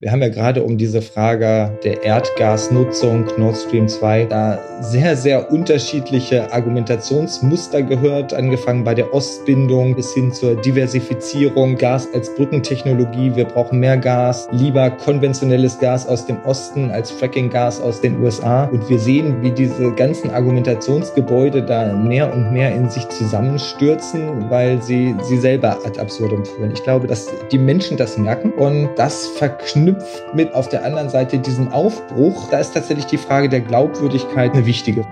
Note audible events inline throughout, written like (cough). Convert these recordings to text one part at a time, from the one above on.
Wir haben ja gerade um diese Frage der Erdgasnutzung Nord Stream 2 da sehr, sehr unterschiedliche Argumentationsmuster gehört, angefangen bei der Ostbindung bis hin zur Diversifizierung, Gas als Brückentechnologie, wir brauchen mehr Gas, lieber konventionelles Gas aus dem Osten als Fracking-Gas aus den USA. Und wir sehen, wie diese ganzen Argumentationsgebäude da mehr und mehr in sich zusammenstürzen, weil sie sie selber ad absurdum führen. Ich glaube, dass die Menschen das merken und das verknüpft verknüpft mit auf der anderen Seite diesem Aufbruch, da ist tatsächlich die Frage der Glaubwürdigkeit eine wichtige.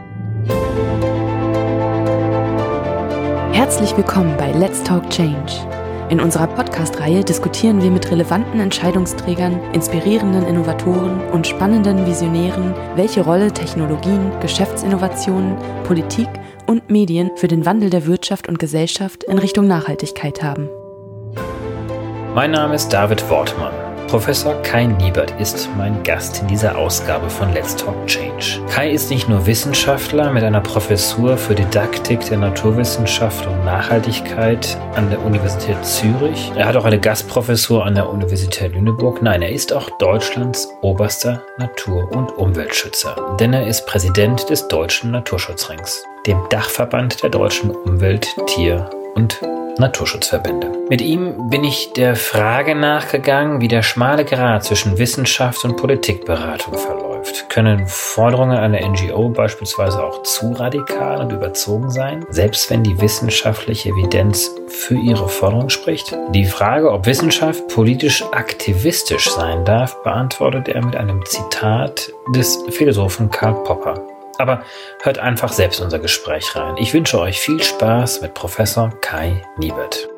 Herzlich willkommen bei Let's Talk Change. In unserer Podcast-Reihe diskutieren wir mit relevanten Entscheidungsträgern, inspirierenden Innovatoren und spannenden Visionären, welche Rolle Technologien, Geschäftsinnovationen, Politik und Medien für den Wandel der Wirtschaft und Gesellschaft in Richtung Nachhaltigkeit haben. Mein Name ist David Wortmann. Professor Kai Niebert ist mein Gast in dieser Ausgabe von Let's Talk Change. Kai ist nicht nur Wissenschaftler mit einer Professur für Didaktik der Naturwissenschaft und Nachhaltigkeit an der Universität Zürich. Er hat auch eine Gastprofessur an der Universität Lüneburg. Nein, er ist auch Deutschlands oberster Natur- und Umweltschützer, denn er ist Präsident des Deutschen Naturschutzrings, dem Dachverband der deutschen Umwelt-, Tier- und Naturschutzverbände. Mit ihm bin ich der Frage nachgegangen, wie der schmale Grat zwischen Wissenschaft und Politikberatung verläuft. Können Forderungen einer NGO beispielsweise auch zu radikal und überzogen sein, selbst wenn die wissenschaftliche Evidenz für ihre Forderung spricht? Die Frage, ob Wissenschaft politisch aktivistisch sein darf, beantwortet er mit einem Zitat des Philosophen Karl Popper. Aber hört einfach selbst unser Gespräch rein. Ich wünsche euch viel Spaß mit Professor Kai Niebert.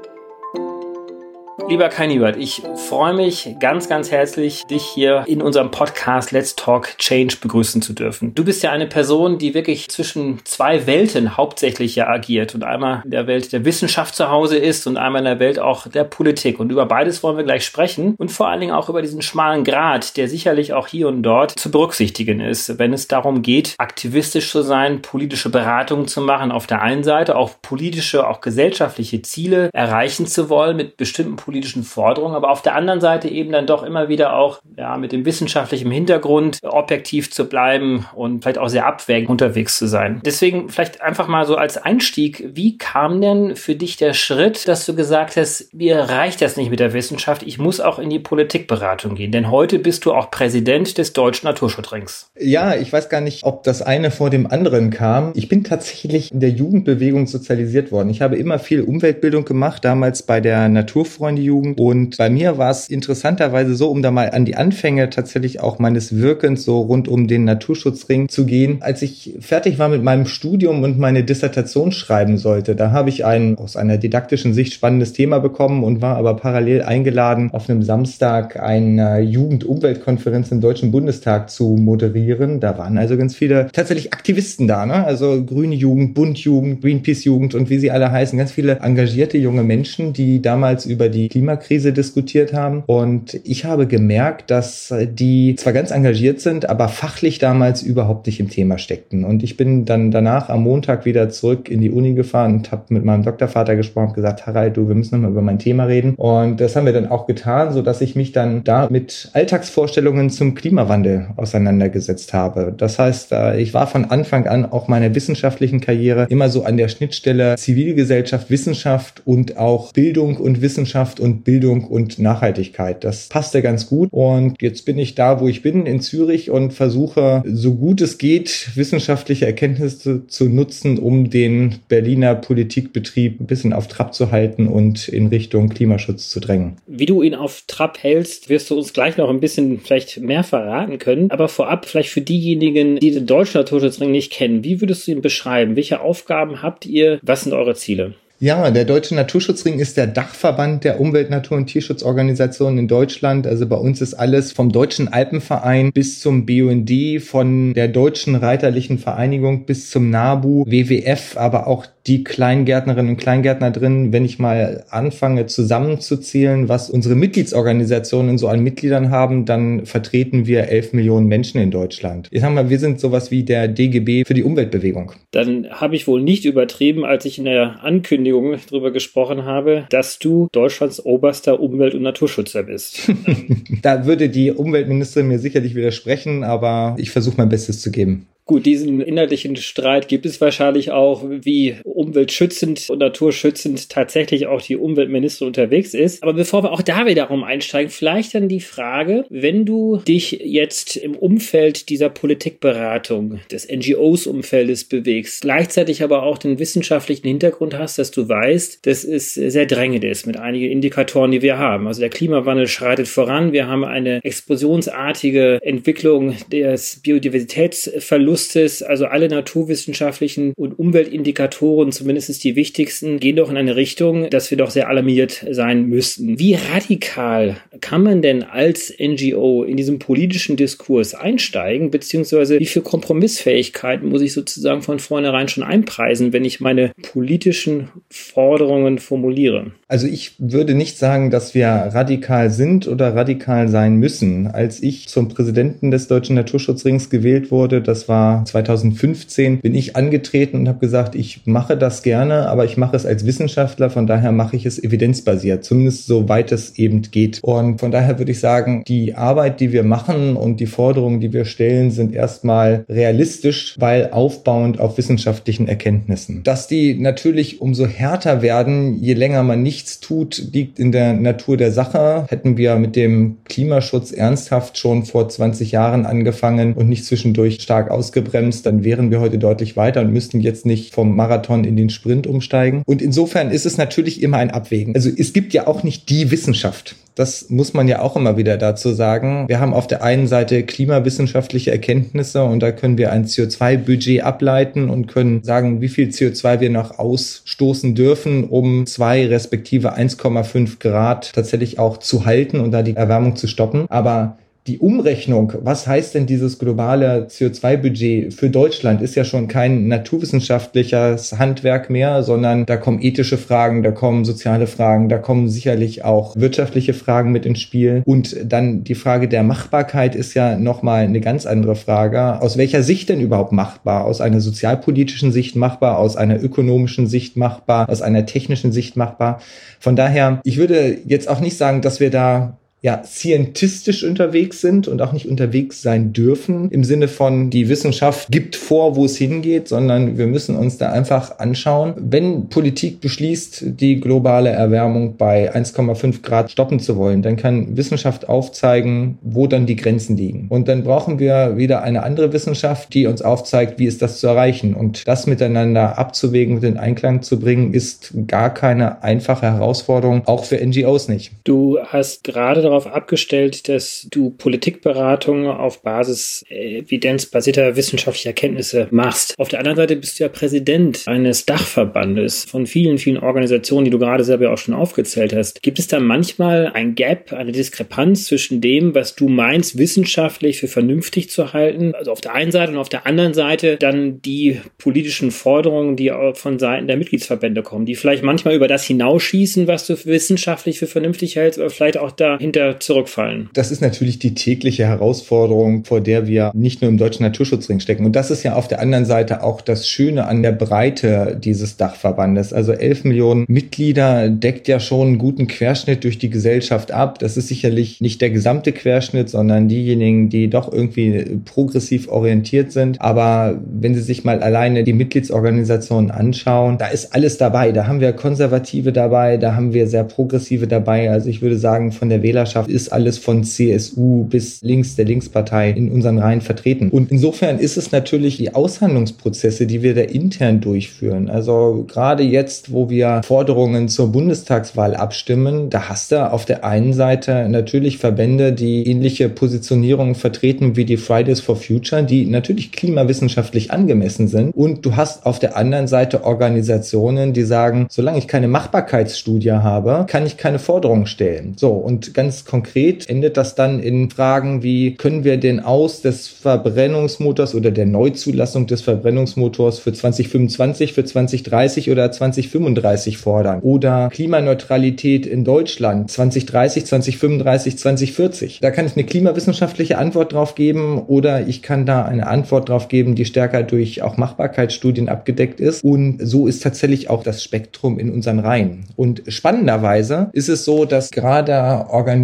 Lieber Kai Niebert, ich freue mich ganz, ganz herzlich, dich hier in unserem Podcast Let's Talk Change begrüßen zu dürfen. Du bist ja eine Person, die wirklich zwischen zwei Welten hauptsächlich ja agiert und einmal in der Welt der Wissenschaft zu Hause ist und einmal in der Welt auch der Politik. Und über beides wollen wir gleich sprechen und vor allen Dingen auch über diesen schmalen Grad, der sicherlich auch hier und dort zu berücksichtigen ist, wenn es darum geht, aktivistisch zu sein, politische Beratungen zu machen auf der einen Seite, auch politische, auch gesellschaftliche Ziele erreichen zu wollen mit bestimmten politischen politischen Forderungen, aber auf der anderen Seite eben dann doch immer wieder auch ja, mit dem wissenschaftlichen Hintergrund objektiv zu bleiben und vielleicht auch sehr abwägend unterwegs zu sein. Deswegen vielleicht einfach mal so als Einstieg, wie kam denn für dich der Schritt, dass du gesagt hast, mir reicht das nicht mit der Wissenschaft, ich muss auch in die Politikberatung gehen, denn heute bist du auch Präsident des Deutschen Naturschutzrings. Ja, ich weiß gar nicht, ob das eine vor dem anderen kam. Ich bin tatsächlich in der Jugendbewegung sozialisiert worden. Ich habe immer viel Umweltbildung gemacht, damals bei der Naturfreunde Jugend. Und bei mir war es interessanterweise so, um da mal an die Anfänge tatsächlich auch meines Wirkens so rund um den Naturschutzring zu gehen. Als ich fertig war mit meinem Studium und meine Dissertation schreiben sollte, da habe ich ein aus einer didaktischen Sicht spannendes Thema bekommen und war aber parallel eingeladen, auf einem Samstag eine Jugendumweltkonferenz im Deutschen Bundestag zu moderieren. Da waren also ganz viele tatsächlich Aktivisten da, ne? Also Grüne Jugend, Bundjugend, Greenpeace Jugend und wie sie alle heißen, ganz viele engagierte junge Menschen, die damals über die Klimakrise diskutiert haben. Und ich habe gemerkt, dass die zwar ganz engagiert sind, aber fachlich damals überhaupt nicht im Thema steckten. Und ich bin dann danach am Montag wieder zurück in die Uni gefahren und habe mit meinem Doktorvater gesprochen und gesagt, Harald, du, wir müssen nochmal über mein Thema reden. Und das haben wir dann auch getan, so ich mich dann da mit Alltagsvorstellungen zum Klimawandel auseinandergesetzt habe. Das heißt, äh, ich war von Anfang an auch meiner wissenschaftlichen Karriere immer so an der Schnittstelle Zivilgesellschaft, Wissenschaft und auch Bildung und Wissenschaft und Bildung und Nachhaltigkeit. Das passte ganz gut. Und jetzt bin ich da, wo ich bin, in Zürich und versuche, so gut es geht, wissenschaftliche Erkenntnisse zu nutzen, um den Berliner Politikbetrieb ein bisschen auf Trab zu halten und in Richtung Klimaschutz zu drängen. Wie du ihn auf Trab hältst, wirst du uns gleich noch ein bisschen vielleicht mehr verraten können. Aber vorab vielleicht für diejenigen, die den deutschen Naturschutzring nicht kennen, wie würdest du ihn beschreiben? Welche Aufgaben habt ihr? Was sind eure Ziele? Ja, der Deutsche Naturschutzring ist der Dachverband der Umwelt-, Natur- und Tierschutzorganisationen in Deutschland. Also bei uns ist alles vom Deutschen Alpenverein bis zum BUND, von der Deutschen Reiterlichen Vereinigung bis zum NABU, WWF, aber auch die Kleingärtnerinnen und Kleingärtner drin, wenn ich mal anfange zusammenzuzählen, was unsere Mitgliedsorganisationen so an Mitgliedern haben, dann vertreten wir elf Millionen Menschen in Deutschland. Ich sag mal, wir sind sowas wie der DGB für die Umweltbewegung. Dann habe ich wohl nicht übertrieben, als ich in der Ankündigung Bundesregierung darüber gesprochen habe, dass du Deutschlands oberster Umwelt- und Naturschützer bist. (laughs) da würde die Umweltministerin mir sicherlich widersprechen, aber ich versuche mein Bestes zu geben. Gut, diesen inhaltlichen Streit gibt es wahrscheinlich auch, wie umweltschützend und naturschützend tatsächlich auch die Umweltministerin unterwegs ist. Aber bevor wir auch da wiederum einsteigen, vielleicht dann die Frage, wenn du dich jetzt im Umfeld dieser Politikberatung, des NGOs-Umfeldes bewegst, gleichzeitig aber auch den wissenschaftlichen Hintergrund hast, dass du weißt, dass es sehr drängend ist mit einigen Indikatoren, die wir haben. Also der Klimawandel schreitet voran. Wir haben eine explosionsartige Entwicklung des Biodiversitätsverlustes Verlustes, also alle naturwissenschaftlichen und Umweltindikatoren, zumindest die wichtigsten, gehen doch in eine Richtung, dass wir doch sehr alarmiert sein müssten. Wie radikal kann man denn als NGO in diesem politischen Diskurs einsteigen, beziehungsweise wie viel Kompromissfähigkeiten muss ich sozusagen von vornherein schon einpreisen, wenn ich meine politischen Forderungen formuliere? Also ich würde nicht sagen, dass wir radikal sind oder radikal sein müssen. Als ich zum Präsidenten des Deutschen Naturschutzrings gewählt wurde, das war 2015, bin ich angetreten und habe gesagt, ich mache das gerne, aber ich mache es als Wissenschaftler, von daher mache ich es evidenzbasiert, zumindest soweit es eben geht. Und von daher würde ich sagen, die Arbeit, die wir machen und die Forderungen, die wir stellen, sind erstmal realistisch, weil aufbauend auf wissenschaftlichen Erkenntnissen. Dass die natürlich umso härter werden, je länger man nichts tut, liegt in der Natur der Sache. Hätten wir mit dem Klimaschutz ernsthaft schon vor 20 Jahren angefangen und nicht zwischendurch stark ausgegangen, ausgebremst, dann wären wir heute deutlich weiter und müssten jetzt nicht vom Marathon in den Sprint umsteigen. Und insofern ist es natürlich immer ein Abwägen. Also es gibt ja auch nicht die Wissenschaft. Das muss man ja auch immer wieder dazu sagen. Wir haben auf der einen Seite klimawissenschaftliche Erkenntnisse und da können wir ein CO2-Budget ableiten und können sagen, wie viel CO2 wir noch ausstoßen dürfen, um zwei respektive 1,5 Grad tatsächlich auch zu halten und da die Erwärmung zu stoppen. Aber die Umrechnung, was heißt denn dieses globale CO2-Budget für Deutschland, ist ja schon kein naturwissenschaftliches Handwerk mehr, sondern da kommen ethische Fragen, da kommen soziale Fragen, da kommen sicherlich auch wirtschaftliche Fragen mit ins Spiel. Und dann die Frage der Machbarkeit ist ja nochmal eine ganz andere Frage. Aus welcher Sicht denn überhaupt machbar? Aus einer sozialpolitischen Sicht machbar, aus einer ökonomischen Sicht machbar, aus einer technischen Sicht machbar? Von daher, ich würde jetzt auch nicht sagen, dass wir da ja, scientistisch unterwegs sind und auch nicht unterwegs sein dürfen im Sinne von, die Wissenschaft gibt vor, wo es hingeht, sondern wir müssen uns da einfach anschauen, wenn Politik beschließt, die globale Erwärmung bei 1,5 Grad stoppen zu wollen, dann kann Wissenschaft aufzeigen, wo dann die Grenzen liegen. Und dann brauchen wir wieder eine andere Wissenschaft, die uns aufzeigt, wie ist das zu erreichen. Und das miteinander abzuwägen und in Einklang zu bringen, ist gar keine einfache Herausforderung, auch für NGOs nicht. Du hast gerade darauf darauf abgestellt, dass du Politikberatung auf Basis evidenzbasierter wissenschaftlicher Kenntnisse machst. Auf der anderen Seite bist du ja Präsident eines Dachverbandes von vielen, vielen Organisationen, die du gerade selber auch schon aufgezählt hast. Gibt es da manchmal ein Gap, eine Diskrepanz zwischen dem, was du meinst, wissenschaftlich für vernünftig zu halten, also auf der einen Seite und auf der anderen Seite dann die politischen Forderungen, die auch von Seiten der Mitgliedsverbände kommen, die vielleicht manchmal über das hinausschießen, was du wissenschaftlich für vernünftig hältst, oder vielleicht auch dahinter zurückfallen. Das ist natürlich die tägliche Herausforderung, vor der wir nicht nur im Deutschen Naturschutzring stecken. Und das ist ja auf der anderen Seite auch das Schöne an der Breite dieses Dachverbandes. Also 11 Millionen Mitglieder deckt ja schon einen guten Querschnitt durch die Gesellschaft ab. Das ist sicherlich nicht der gesamte Querschnitt, sondern diejenigen, die doch irgendwie progressiv orientiert sind. Aber wenn Sie sich mal alleine die Mitgliedsorganisationen anschauen, da ist alles dabei. Da haben wir Konservative dabei, da haben wir sehr Progressive dabei. Also ich würde sagen, von der Wählerschaft Wählerschaft ist alles von CSU bis links der Linkspartei in unseren Reihen vertreten. Und insofern ist es natürlich die Aushandlungsprozesse, die wir da intern durchführen. Also gerade jetzt, wo wir Forderungen zur Bundestagswahl abstimmen, da hast du auf der einen Seite natürlich Verbände, die ähnliche Positionierungen vertreten wie die Fridays for Future, die natürlich klimawissenschaftlich angemessen sind. Und du hast auf der anderen Seite Organisationen, die sagen, solange ich keine Machbarkeitsstudie habe, kann ich keine Forderungen stellen. So, und ganz ganz konkret endet das dann in Fragen wie, können wir den Aus des Verbrennungsmotors oder der Neuzulassung des Verbrennungsmotors für 2025, für 2030 oder 2035 fordern? Oder Klimaneutralität in Deutschland 2030, 2035, 2040? Da kann ich eine klimawissenschaftliche Antwort drauf geben oder ich kann da eine Antwort drauf geben, die stärker durch auch Machbarkeitsstudien abgedeckt ist. Und so ist tatsächlich auch das Spektrum in unseren Reihen. Und spannenderweise ist es so, dass gerade Organisationen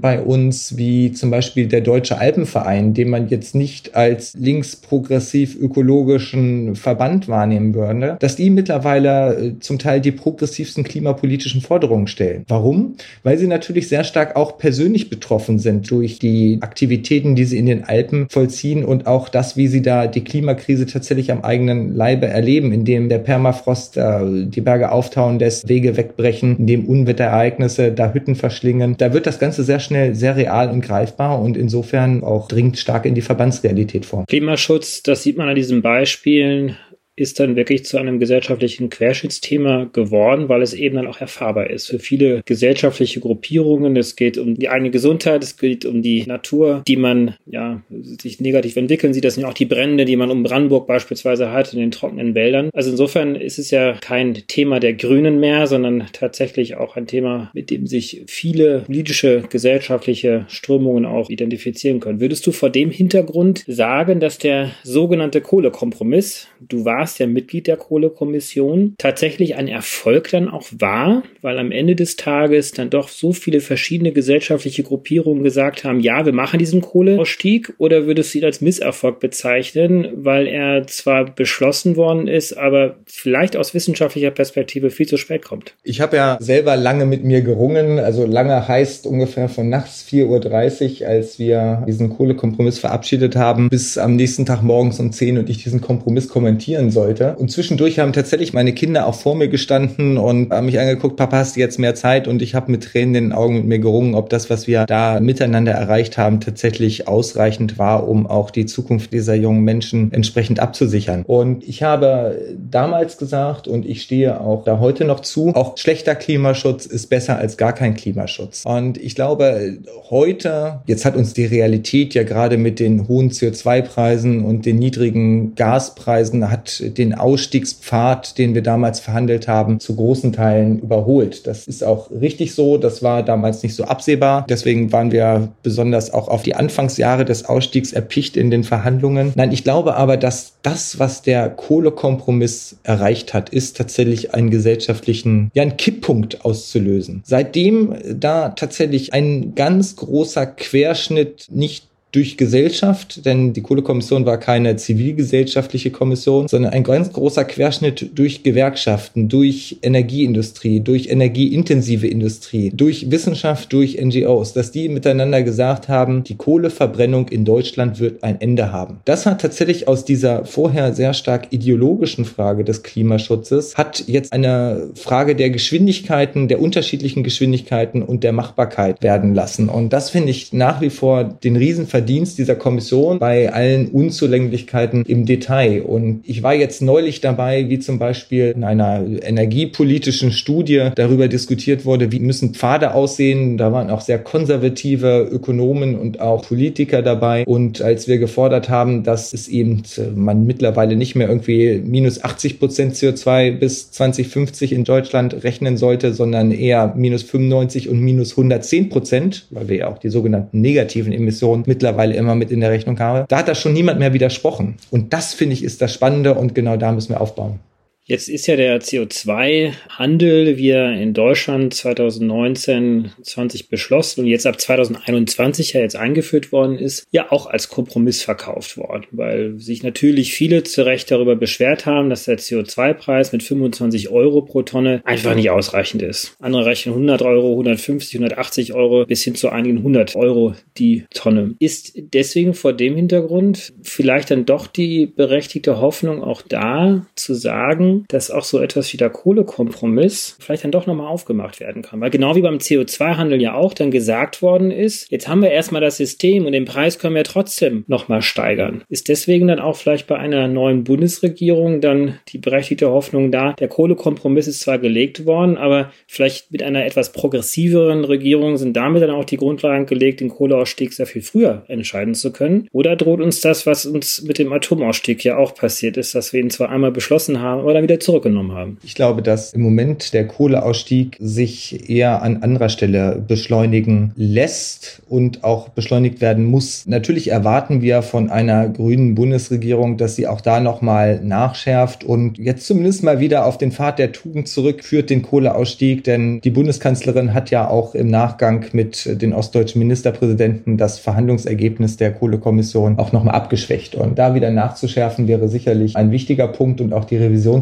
bei uns wie zum Beispiel der Deutsche Alpenverein, den man jetzt nicht als linksprogressiv ökologischen Verband wahrnehmen würde, dass die mittlerweile äh, zum Teil die progressivsten klimapolitischen Forderungen stellen. Warum? Weil sie natürlich sehr stark auch persönlich betroffen sind durch die Aktivitäten, die sie in den Alpen vollziehen und auch das, wie sie da die Klimakrise tatsächlich am eigenen Leibe erleben, indem der Permafrost äh, die Berge auftauen lässt, Wege wegbrechen, indem Unwetterereignisse da Hütten verschlingen. Da wird das Ganze sehr schnell sehr real und greifbar und insofern auch dringt stark in die Verbandsrealität vor. Klimaschutz, das sieht man an diesen Beispielen ist dann wirklich zu einem gesellschaftlichen Querschnittsthema geworden, weil es eben dann auch erfahrbar ist für viele gesellschaftliche Gruppierungen. Es geht um die eigene Gesundheit, es geht um die Natur, die man ja sich negativ entwickeln sieht. Das sind ja auch die Brände, die man um Brandenburg beispielsweise hat in den trockenen Wäldern. Also insofern ist es ja kein Thema der Grünen mehr, sondern tatsächlich auch ein Thema, mit dem sich viele politische, gesellschaftliche Strömungen auch identifizieren können. Würdest du vor dem Hintergrund sagen, dass der sogenannte Kohlekompromiss, du warst warst ja Mitglied der Kohlekommission, tatsächlich ein Erfolg dann auch war, weil am Ende des Tages dann doch so viele verschiedene gesellschaftliche Gruppierungen gesagt haben, ja, wir machen diesen Kohleausstieg oder würdest du ihn als Misserfolg bezeichnen, weil er zwar beschlossen worden ist, aber vielleicht aus wissenschaftlicher Perspektive viel zu spät kommt? Ich habe ja selber lange mit mir gerungen, also lange heißt ungefähr von nachts 4.30 Uhr, als wir diesen Kohlekompromiss verabschiedet haben, bis am nächsten Tag morgens um 10 und ich diesen Kompromiss kommentieren soll sollte. Und zwischendurch haben tatsächlich meine Kinder auch vor mir gestanden und haben mich angeguckt, Papa, hast du jetzt mehr Zeit? Und ich habe mit Tränen in den Augen mit mir gerungen, ob das, was wir da miteinander erreicht haben, tatsächlich ausreichend war, um auch die Zukunft dieser jungen Menschen entsprechend abzusichern. Und ich habe damals gesagt, und ich stehe auch da heute noch zu, auch schlechter Klimaschutz ist besser als gar kein Klimaschutz. Und ich glaube, heute, jetzt hat uns die Realität ja gerade mit den hohen CO2-Preisen und den niedrigen Gaspreisen, hat den Ausstiegspfad, den wir damals verhandelt haben, zu großen Teilen überholt. Das ist auch richtig so. Das war damals nicht so absehbar. Deswegen waren wir besonders auch auf die Anfangsjahre des Ausstiegs erpicht in den Verhandlungen. Nein, ich glaube aber, dass das, was der Kohlekompromiss erreicht hat, ist tatsächlich einen gesellschaftlichen, ja, einen Kipppunkt auszulösen. Seitdem da tatsächlich ein ganz großer Querschnitt nicht durch Gesellschaft, denn die Kohlekommission war keine zivilgesellschaftliche Kommission, sondern ein ganz großer Querschnitt durch Gewerkschaften, durch Energieindustrie, durch energieintensive Industrie, durch Wissenschaft, durch NGOs, dass die miteinander gesagt haben, die Kohleverbrennung in Deutschland wird ein Ende haben. Das hat tatsächlich aus dieser vorher sehr stark ideologischen Frage des Klimaschutzes, hat jetzt eine Frage der Geschwindigkeiten, der unterschiedlichen Geschwindigkeiten und der Machbarkeit werden lassen. Und das finde ich nach wie vor den Riesenverdienst Verdienst dieser Kommission bei allen Unzulänglichkeiten im Detail. Und ich war jetzt neulich dabei, wie zum Beispiel in einer energiepolitischen Studie darüber diskutiert wurde, wie müssen Pfade aussehen. Da waren auch sehr konservative Ökonomen und auch Politiker dabei. Und als wir gefordert haben, dass es eben äh, man mittlerweile nicht mehr irgendwie minus 80 Prozent CO2 bis 2050 in Deutschland rechnen sollte, sondern eher minus 95 und minus 110 Prozent, weil wir ja auch die sogenannten negativen Emissionen mittlerweile mittlerweile immer mit in der Rechnung habe. Da hat da schon niemand mehr widersprochen. Und das finde ich ist das Spannende und genau da müssen wir aufbauen. Jetzt ist ja der CO2-Handel, wie er in Deutschland 2019, 20 beschlossen und jetzt ab 2021 ja jetzt eingeführt worden ist, ja auch als Kompromiss verkauft worden, weil sich natürlich viele zu Recht darüber beschwert haben, dass der CO2-Preis mit 25 Euro pro Tonne einfach nicht ausreichend ist. Andere rechnen 100 Euro, 150, 180 Euro bis hin zu einigen 100 Euro die Tonne. Ist deswegen vor dem Hintergrund vielleicht dann doch die berechtigte Hoffnung auch da zu sagen, Dass auch so etwas wie der Kohlekompromiss vielleicht dann doch nochmal aufgemacht werden kann. Weil genau wie beim CO2-Handel ja auch dann gesagt worden ist, jetzt haben wir erstmal das System und den Preis können wir trotzdem nochmal steigern. Ist deswegen dann auch vielleicht bei einer neuen Bundesregierung dann die berechtigte Hoffnung da, der Kohlekompromiss ist zwar gelegt worden, aber vielleicht mit einer etwas progressiveren Regierung sind damit dann auch die Grundlagen gelegt, den Kohleausstieg sehr viel früher entscheiden zu können. Oder droht uns das, was uns mit dem Atomausstieg ja auch passiert ist, dass wir ihn zwar einmal beschlossen haben, aber dann wieder zurückgenommen haben? Ich glaube, dass im Moment der Kohleausstieg sich eher an anderer Stelle beschleunigen lässt und auch beschleunigt werden muss. Natürlich erwarten wir von einer grünen Bundesregierung, dass sie auch da nochmal nachschärft und jetzt zumindest mal wieder auf den Pfad der Tugend zurückführt, den Kohleausstieg. Denn die Bundeskanzlerin hat ja auch im Nachgang mit den ostdeutschen Ministerpräsidenten das Verhandlungsergebnis der Kohlekommission auch nochmal abgeschwächt. Und da wieder nachzuschärfen wäre sicherlich ein wichtiger Punkt und auch die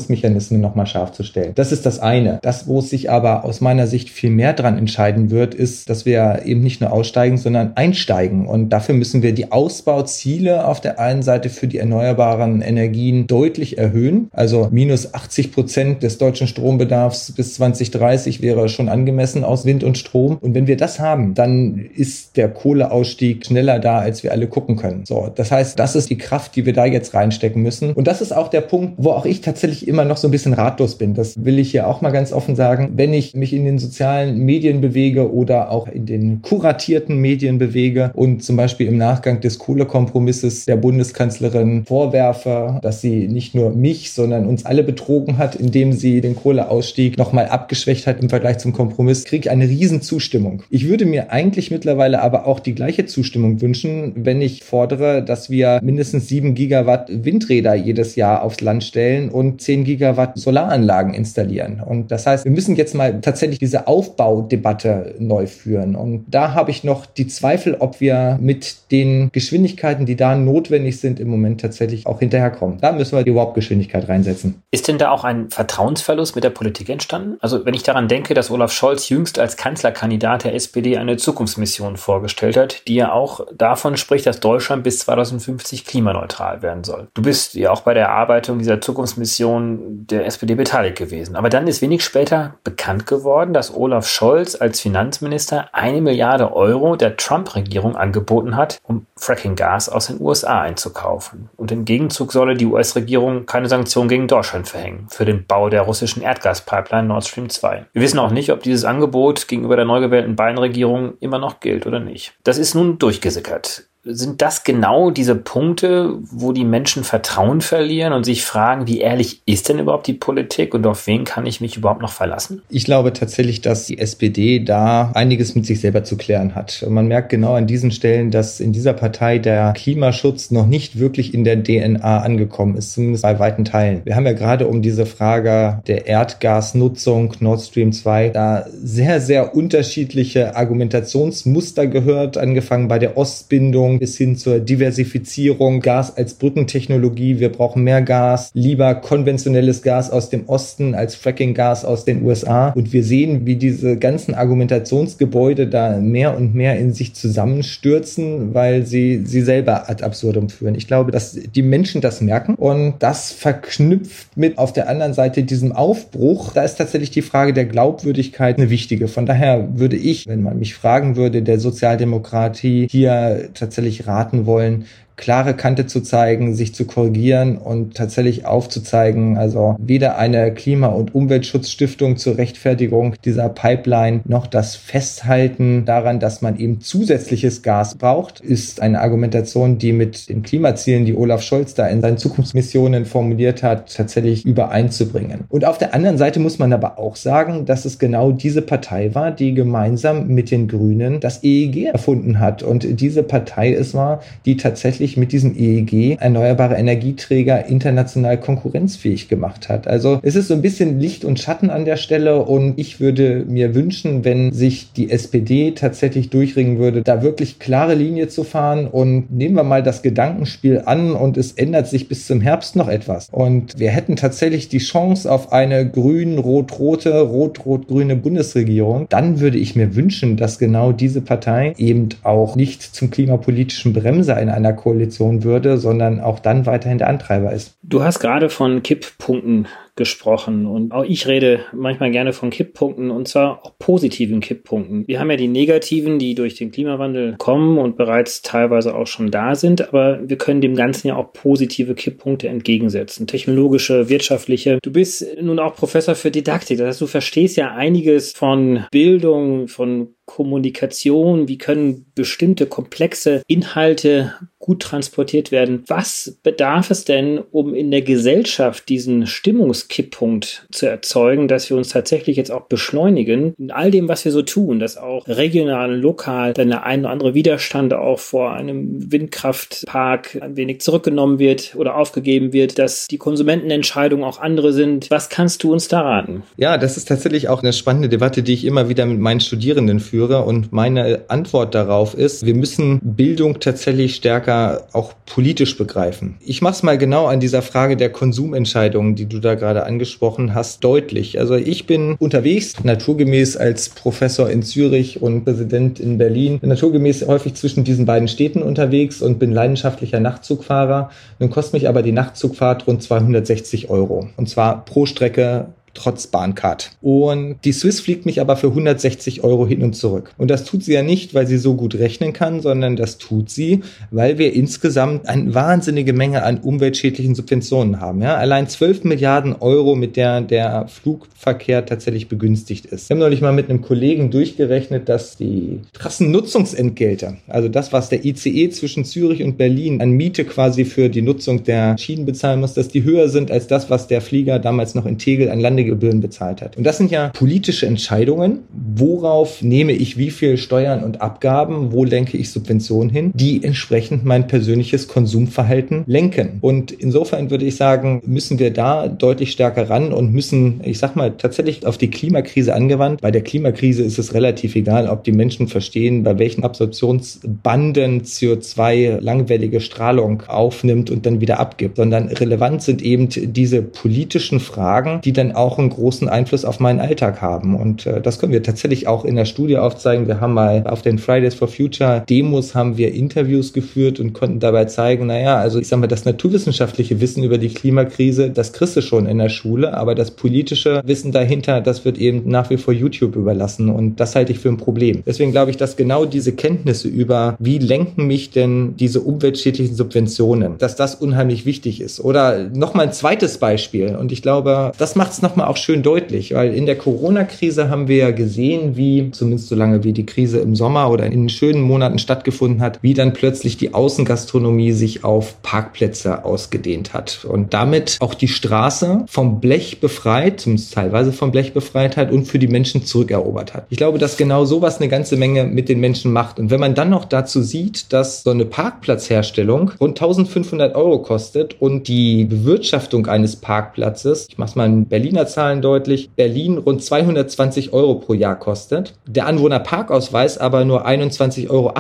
Revisionsmechanismen nochmal scharf zu stellen. Das ist das eine. Das, wo es sich aber aus meiner Sicht viel mehr dran entscheiden wird, ist, dass wir eben nicht nur aussteigen, sondern einsteigen. Und dafür müssen wir die Ausbauziele auf der einen Seite für die erneuerbaren Energien deutlich erhöhen. Also minus 80 Prozent des deutschen Strombedarfs bis 2030 wäre schon angemessen aus Wind und Strom. Und wenn wir das haben, dann ist der Kohleausstieg schneller da, als wir alle gucken können. So, das heißt, das ist die Kraft, die wir da jetzt reinstecken müssen. Und das ist auch der Punkt, wo auch ich tatsächlich immer noch so ein bisschen ratlos bin. Das will ich hier auch mal ganz offen sagen. Wenn ich mich in den sozialen Medien bewege oder auch in den kuratierten Medien bewege und zum Beispiel im Nachgang des Kohlekompromisses der Bundeskanzlerin vorwerfe, dass sie nicht nur mich, sondern uns alle betrogen hat, indem sie den Kohleausstieg nochmal abgeschwächt hat im Vergleich zum Kompromiss, kriege ich eine Riesenzustimmung. Ich würde mir eigentlich mittlerweile aber auch die gleiche Zustimmung wünschen, wenn ich fordere, dass wir mindestens sieben Gigawatt Windräder jedes Jahr aufs Land stellen und zehn Gigawatt Solaranlagen installieren. Und das heißt, wir müssen jetzt mal tatsächlich diese Aufbaudebatte neu führen. Und da habe ich noch die Zweifel, ob wir mit den Geschwindigkeiten, die da notwendig sind, im Moment tatsächlich auch hinterherkommen. Da müssen wir die Warp-Geschwindigkeit reinsetzen. Ist denn da auch ein Vertrauensverlust mit der Politik entstanden? Also wenn ich daran denke, dass Olaf Scholz jüngst als Kanzlerkandidat der SPD eine Zukunftsmission vorgestellt hat, die ja auch davon spricht, dass Deutschland bis 2050 klimaneutral werden soll. Du bist ja auch bei der Erarbeitung dieser Zukunftsmission der SPD beteiligt gewesen. Aber dann ist wenig später bekannt geworden, dass Olaf Scholz als Finanzminister eine Milliarde Euro der Trump-Regierung angeboten hat, um Fracking-Gas aus den USA einzukaufen. Und im Gegenzug solle die US-Regierung keine Sanktionen gegen Deutschland verhängen für den Bau der russischen Erdgaspipeline Nord Stream 2. Wir wissen auch nicht, ob dieses Angebot gegenüber der neu gewählten Biden-Regierung immer noch gilt oder nicht. Das ist nun durchgesickert sind das genau diese Punkte, wo die Menschen Vertrauen verlieren und sich fragen, wie ehrlich ist denn überhaupt die Politik und auf wen kann ich mich überhaupt noch verlassen? Ich glaube tatsächlich, dass die SPD da einiges mit sich selber zu klären hat. Man merkt genau an diesen Stellen, dass in dieser Partei der Klimaschutz noch nicht wirklich in der DNA angekommen ist, zumindest bei weiten Teilen. Wir haben ja gerade um diese Frage der Erdgasnutzung Nord Stream 2 da sehr, sehr unterschiedliche Argumentationsmuster gehört, angefangen bei der Ostbindung bis hin zur Diversifizierung, Gas als Brückentechnologie, wir brauchen mehr Gas, lieber konventionelles Gas aus dem Osten als Fracking-Gas aus den USA. Und wir sehen, wie diese ganzen Argumentationsgebäude da mehr und mehr in sich zusammenstürzen, weil sie sie selber ad absurdum führen. Ich glaube, dass die Menschen das merken und das verknüpft mit auf der anderen Seite diesem Aufbruch. Da ist tatsächlich die Frage der Glaubwürdigkeit eine wichtige. Von daher würde ich, wenn man mich fragen würde, der Sozialdemokratie hier tatsächlich sicherlich raten wollen, klare Kante zu zeigen, sich zu korrigieren und tatsächlich aufzuzeigen, also weder eine Klima- und Umweltschutzstiftung zur Rechtfertigung dieser Pipeline noch das Festhalten daran, dass man eben zusätzliches Gas braucht, ist eine Argumentation, die mit den Klimazielen, die Olaf Scholz da in seinen Zukunftsmissionen formuliert hat, tatsächlich übereinzubringen. Und auf der anderen Seite muss man aber auch sagen, dass es genau diese Partei war, die gemeinsam mit den Grünen das EEG erfunden hat. Und diese Partei es war, die tatsächlich tatsächlich mit diesem EEG erneuerbare Energieträger international konkurrenzfähig gemacht hat. Also es ist so ein bisschen Licht und Schatten an der Stelle und ich würde mir wünschen, wenn sich die SPD tatsächlich durchringen würde, da wirklich klare Linie zu fahren und nehmen wir mal das Gedankenspiel an und es ändert sich bis zum Herbst noch etwas. Und wir hätten tatsächlich die Chance auf eine grün-rot-rote, rot-rot-grüne Bundesregierung. Dann würde ich mir wünschen, dass genau diese Partei eben auch nicht zum klimapolitischen Bremser in einer Koalition Koalition würde, sondern auch dann weiterhin der Antreiber ist. Du hast gerade von Kipppunkten gesprochen. Und auch ich rede manchmal gerne von Kipppunkten und zwar auch positiven Kipppunkten. Wir haben ja die negativen, die durch den Klimawandel kommen und bereits teilweise auch schon da sind, aber wir können dem Ganzen ja auch positive Kipppunkte entgegensetzen. Technologische, wirtschaftliche. Du bist nun auch Professor für Didaktik. Das heißt, du verstehst ja einiges von Bildung, von Kommunikation, wie können bestimmte komplexe Inhalte gut transportiert werden. Was bedarf es denn, um in der Gesellschaft diesen Stimmungskipppunkt zu erzeugen, dass wir uns tatsächlich jetzt auch beschleunigen in all dem, was wir so tun, dass auch regional, lokal dann der ein oder andere Widerstand auch vor einem Windkraftpark ein wenig zurückgenommen wird oder aufgegeben wird, dass die Konsumentenentscheidungen auch andere sind. Was kannst du uns da raten? Ja, das ist tatsächlich auch eine spannende Debatte, die ich immer wieder mit meinen Studierenden führe und meine Antwort darauf ist, wir müssen Bildung tatsächlich stärker auch politisch begreifen. Ich mache es mal genau an dieser Frage der Konsumentscheidungen, die du da gerade angesprochen hast, deutlich. Also ich bin unterwegs, naturgemäß als Professor in Zürich und Präsident in Berlin, naturgemäß häufig zwischen diesen beiden Städten unterwegs und bin leidenschaftlicher Nachtzugfahrer. Nun kostet mich aber die Nachtzugfahrt rund 260 Euro. Und zwar pro Strecke trotz Bahncard. Und die Swiss fliegt mich aber für 160 Euro hin und zurück. Und das tut sie ja nicht, weil sie so gut rechnen kann, sondern das tut sie, weil wir insgesamt eine wahnsinnige Menge an umweltschädlichen Subventionen haben. Ja? Allein 12 Milliarden Euro, mit der der Flugverkehr tatsächlich begünstigt ist. Wir haben neulich mal mit einem Kollegen durchgerechnet, dass die Trassennutzungsentgelte, also das, was der ICE zwischen Zürich und Berlin an Miete quasi für die Nutzung der Schienen bezahlen muss, dass die höher sind als das, was der Flieger damals noch in Tegel an Lande Gebühren bezahlt hat. Und das sind ja politische Entscheidungen. Worauf nehme ich wie viel Steuern und Abgaben? Wo lenke ich Subventionen hin? Die entsprechend mein persönliches Konsumverhalten lenken. Und insofern würde ich sagen, müssen wir da deutlich stärker ran und müssen, ich sag mal, tatsächlich auf die Klimakrise angewandt. Bei der Klimakrise ist es relativ egal, ob die Menschen verstehen, bei welchen Absorptionsbanden CO2 langwellige Strahlung aufnimmt und dann wieder abgibt, sondern relevant sind eben diese politischen Fragen, die dann auch einen großen Einfluss auf meinen Alltag haben. Und äh, das können wir tatsächlich auch in der Studie aufzeigen. Wir haben mal auf den Fridays for Future Demos haben wir Interviews geführt und konnten dabei zeigen, naja, also ich sage mal, das naturwissenschaftliche Wissen über die Klimakrise, das kriegst du schon in der Schule, aber das politische Wissen dahinter, das wird eben nach wie vor YouTube überlassen und das halte ich für ein Problem. Deswegen glaube ich, dass genau diese Kenntnisse über, wie lenken mich denn diese umweltschädlichen Subventionen, dass das unheimlich wichtig ist. Oder nochmal ein zweites Beispiel und ich glaube, das macht es nochmal auch schön deutlich, weil in der Corona-Krise haben wir ja gesehen, wie, zumindest so lange wie die Krise im Sommer oder in den schönen Monaten stattgefunden hat, wie dann plötzlich die Außengastronomie sich auf Parkplätze ausgedehnt hat und damit auch die Straße vom Blech befreit, zumindest teilweise vom Blech befreit hat und für die Menschen zurückerobert hat. Ich glaube, dass genau sowas eine ganze Menge mit den Menschen macht. Und wenn man dann noch dazu sieht, dass so eine Parkplatzherstellung rund 1500 Euro kostet und die Bewirtschaftung eines Parkplatzes, ich mache es mal in Berliner Zahlen deutlich, Berlin rund 220 Euro pro Jahr kostet, der Anwohnerparkausweis aber nur 21,80 Euro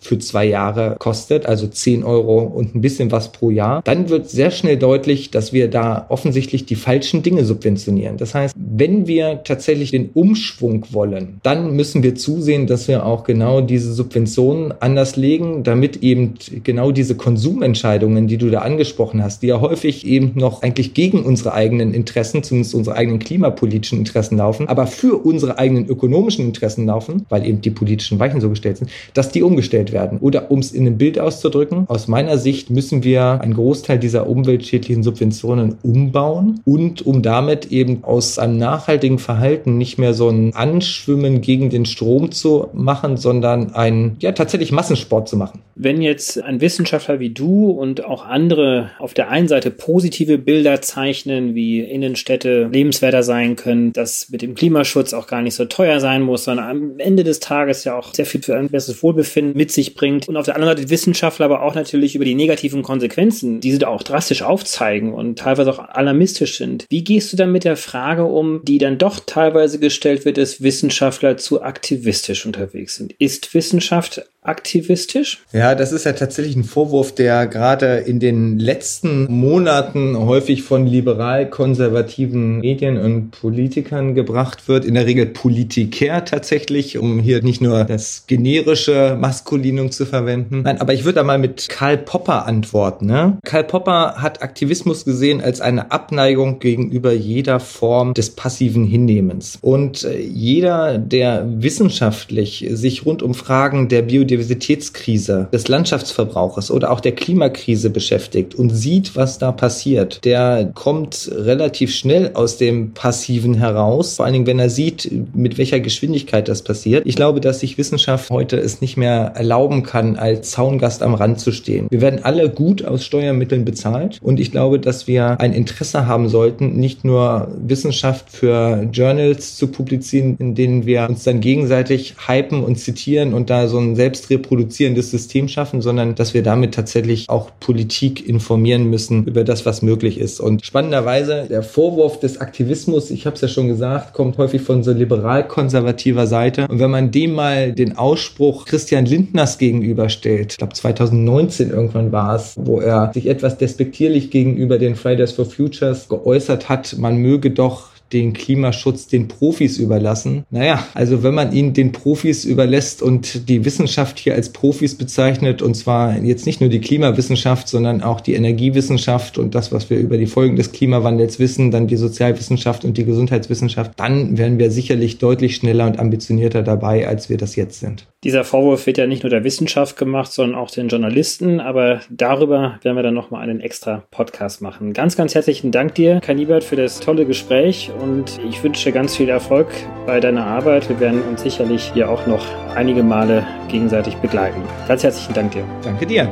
für zwei Jahre kostet, also 10 Euro und ein bisschen was pro Jahr, dann wird sehr schnell deutlich, dass wir da offensichtlich die falschen Dinge subventionieren. Das heißt, wenn wir tatsächlich den Umschwung wollen, dann müssen wir zusehen, dass wir auch genau diese Subventionen anders legen, damit eben genau diese Konsumentscheidungen, die du da angesprochen hast, die ja häufig eben noch eigentlich gegen unsere eigenen Interessen, zumindest unsere eigenen klimapolitischen Interessen laufen, aber für unsere eigenen ökonomischen Interessen laufen, weil eben die politischen Weichen so gestellt sind, dass die umgestellt werden. Oder um es in einem Bild auszudrücken, aus meiner Sicht müssen wir einen Großteil dieser umweltschädlichen Subventionen umbauen und um damit eben aus einem nachhaltigen Verhalten nicht mehr so ein Anschwimmen gegen den Strom zu machen, sondern ein ja tatsächlich Massensport zu machen. Wenn jetzt ein Wissenschaftler wie du und auch andere auf der einen Seite positive Bilder zeichnen, wie Innenstädte lebenswerter sein können, dass mit dem Klimaschutz auch gar nicht so teuer sein muss, sondern am Ende des Tages ja auch sehr viel für ein besseres Wohlbefinden mit sich bringt. Und auf der anderen Seite Wissenschaftler aber auch natürlich über die negativen Konsequenzen, die sie da auch drastisch aufzeigen und teilweise auch alarmistisch sind. Wie gehst du dann mit der Frage um, die dann doch teilweise gestellt wird, dass Wissenschaftler zu aktivistisch unterwegs sind? Ist Wissenschaft aktivistisch? Ja, das ist ja tatsächlich ein Vorwurf, der gerade in den letzten Monaten häufig von liberal-konservativen Medien und Politikern gebracht wird. In der Regel Politiker tatsächlich, um hier nicht nur das generische Maskulinum zu verwenden. Nein, aber ich würde da mal mit Karl Popper antworten. Ne? Karl Popper hat Aktivismus gesehen als eine Abneigung gegenüber jeder Form des passiven Hinnehmens. Und äh, jeder, der wissenschaftlich sich rund um Fragen der Biodiversitätskrise, des Landschaftsverbrauches oder auch der Klimakrise beschäftigt und sieht, was da passiert, der kommt relativ schnell aus dem Passiven heraus. Vor allen Dingen, wenn er sieht, mit welcher Geschwindigkeit das passiert. Ich glaube, dass sich Wissenschaft heute es nicht mehr erlauben kann, als Zaungast am Rand zu stehen. Wir werden alle gut aus Steuermitteln bezahlt und ich glaube, dass wir ein Interesse haben sollten, nicht nur Wissenschaft für Journals zu publizieren, in denen wir uns dann gegenseitig hypen und zitieren und da so ein selbst reproduzierendes System schaffen, sondern dass wir damit tatsächlich auch Politik informieren müssen über das, was möglich ist. Und spannenderweise, der Vorwurf des Aktivismus, ich habe es ja schon gesagt, kommt häufig von so liberal-konservativer Seite. Und wenn man dem mal den Ausspruch Christian Lindners gegenüberstellt, ich glaube 2019 irgendwann war es, wo er sich etwas despektierlich gegenüber den Fridays for Futures geäußert hat, man möge doch den Klimaschutz den Profis überlassen. Naja, also wenn man ihn den Profis überlässt und die Wissenschaft hier als Profis bezeichnet, und zwar jetzt nicht nur die Klimawissenschaft, sondern auch die Energiewissenschaft und das, was wir über die Folgen des Klimawandels wissen, dann die Sozialwissenschaft und die Gesundheitswissenschaft, dann werden wir sicherlich deutlich schneller und ambitionierter dabei, als wir das jetzt sind. Dieser Vorwurf wird ja nicht nur der Wissenschaft gemacht, sondern auch den Journalisten, aber darüber werden wir dann nochmal einen extra Podcast machen. Ganz, ganz herzlichen Dank dir, Kanibert, für das tolle Gespräch und ich wünsche dir ganz viel Erfolg bei deiner Arbeit. Wir werden uns sicherlich hier auch noch einige Male gegenseitig begleiten. Ganz herzlichen Dank dir. Danke dir.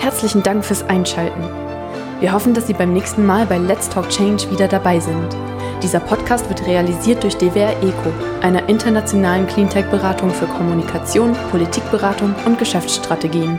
Herzlichen Dank fürs Einschalten. Wir hoffen, dass Sie beim nächsten Mal bei Let's Talk Change wieder dabei sind. Dieser Podcast wird realisiert durch DWR ECO, einer internationalen Cleantech-Beratung für Kommunikation, Politikberatung und Geschäftsstrategien.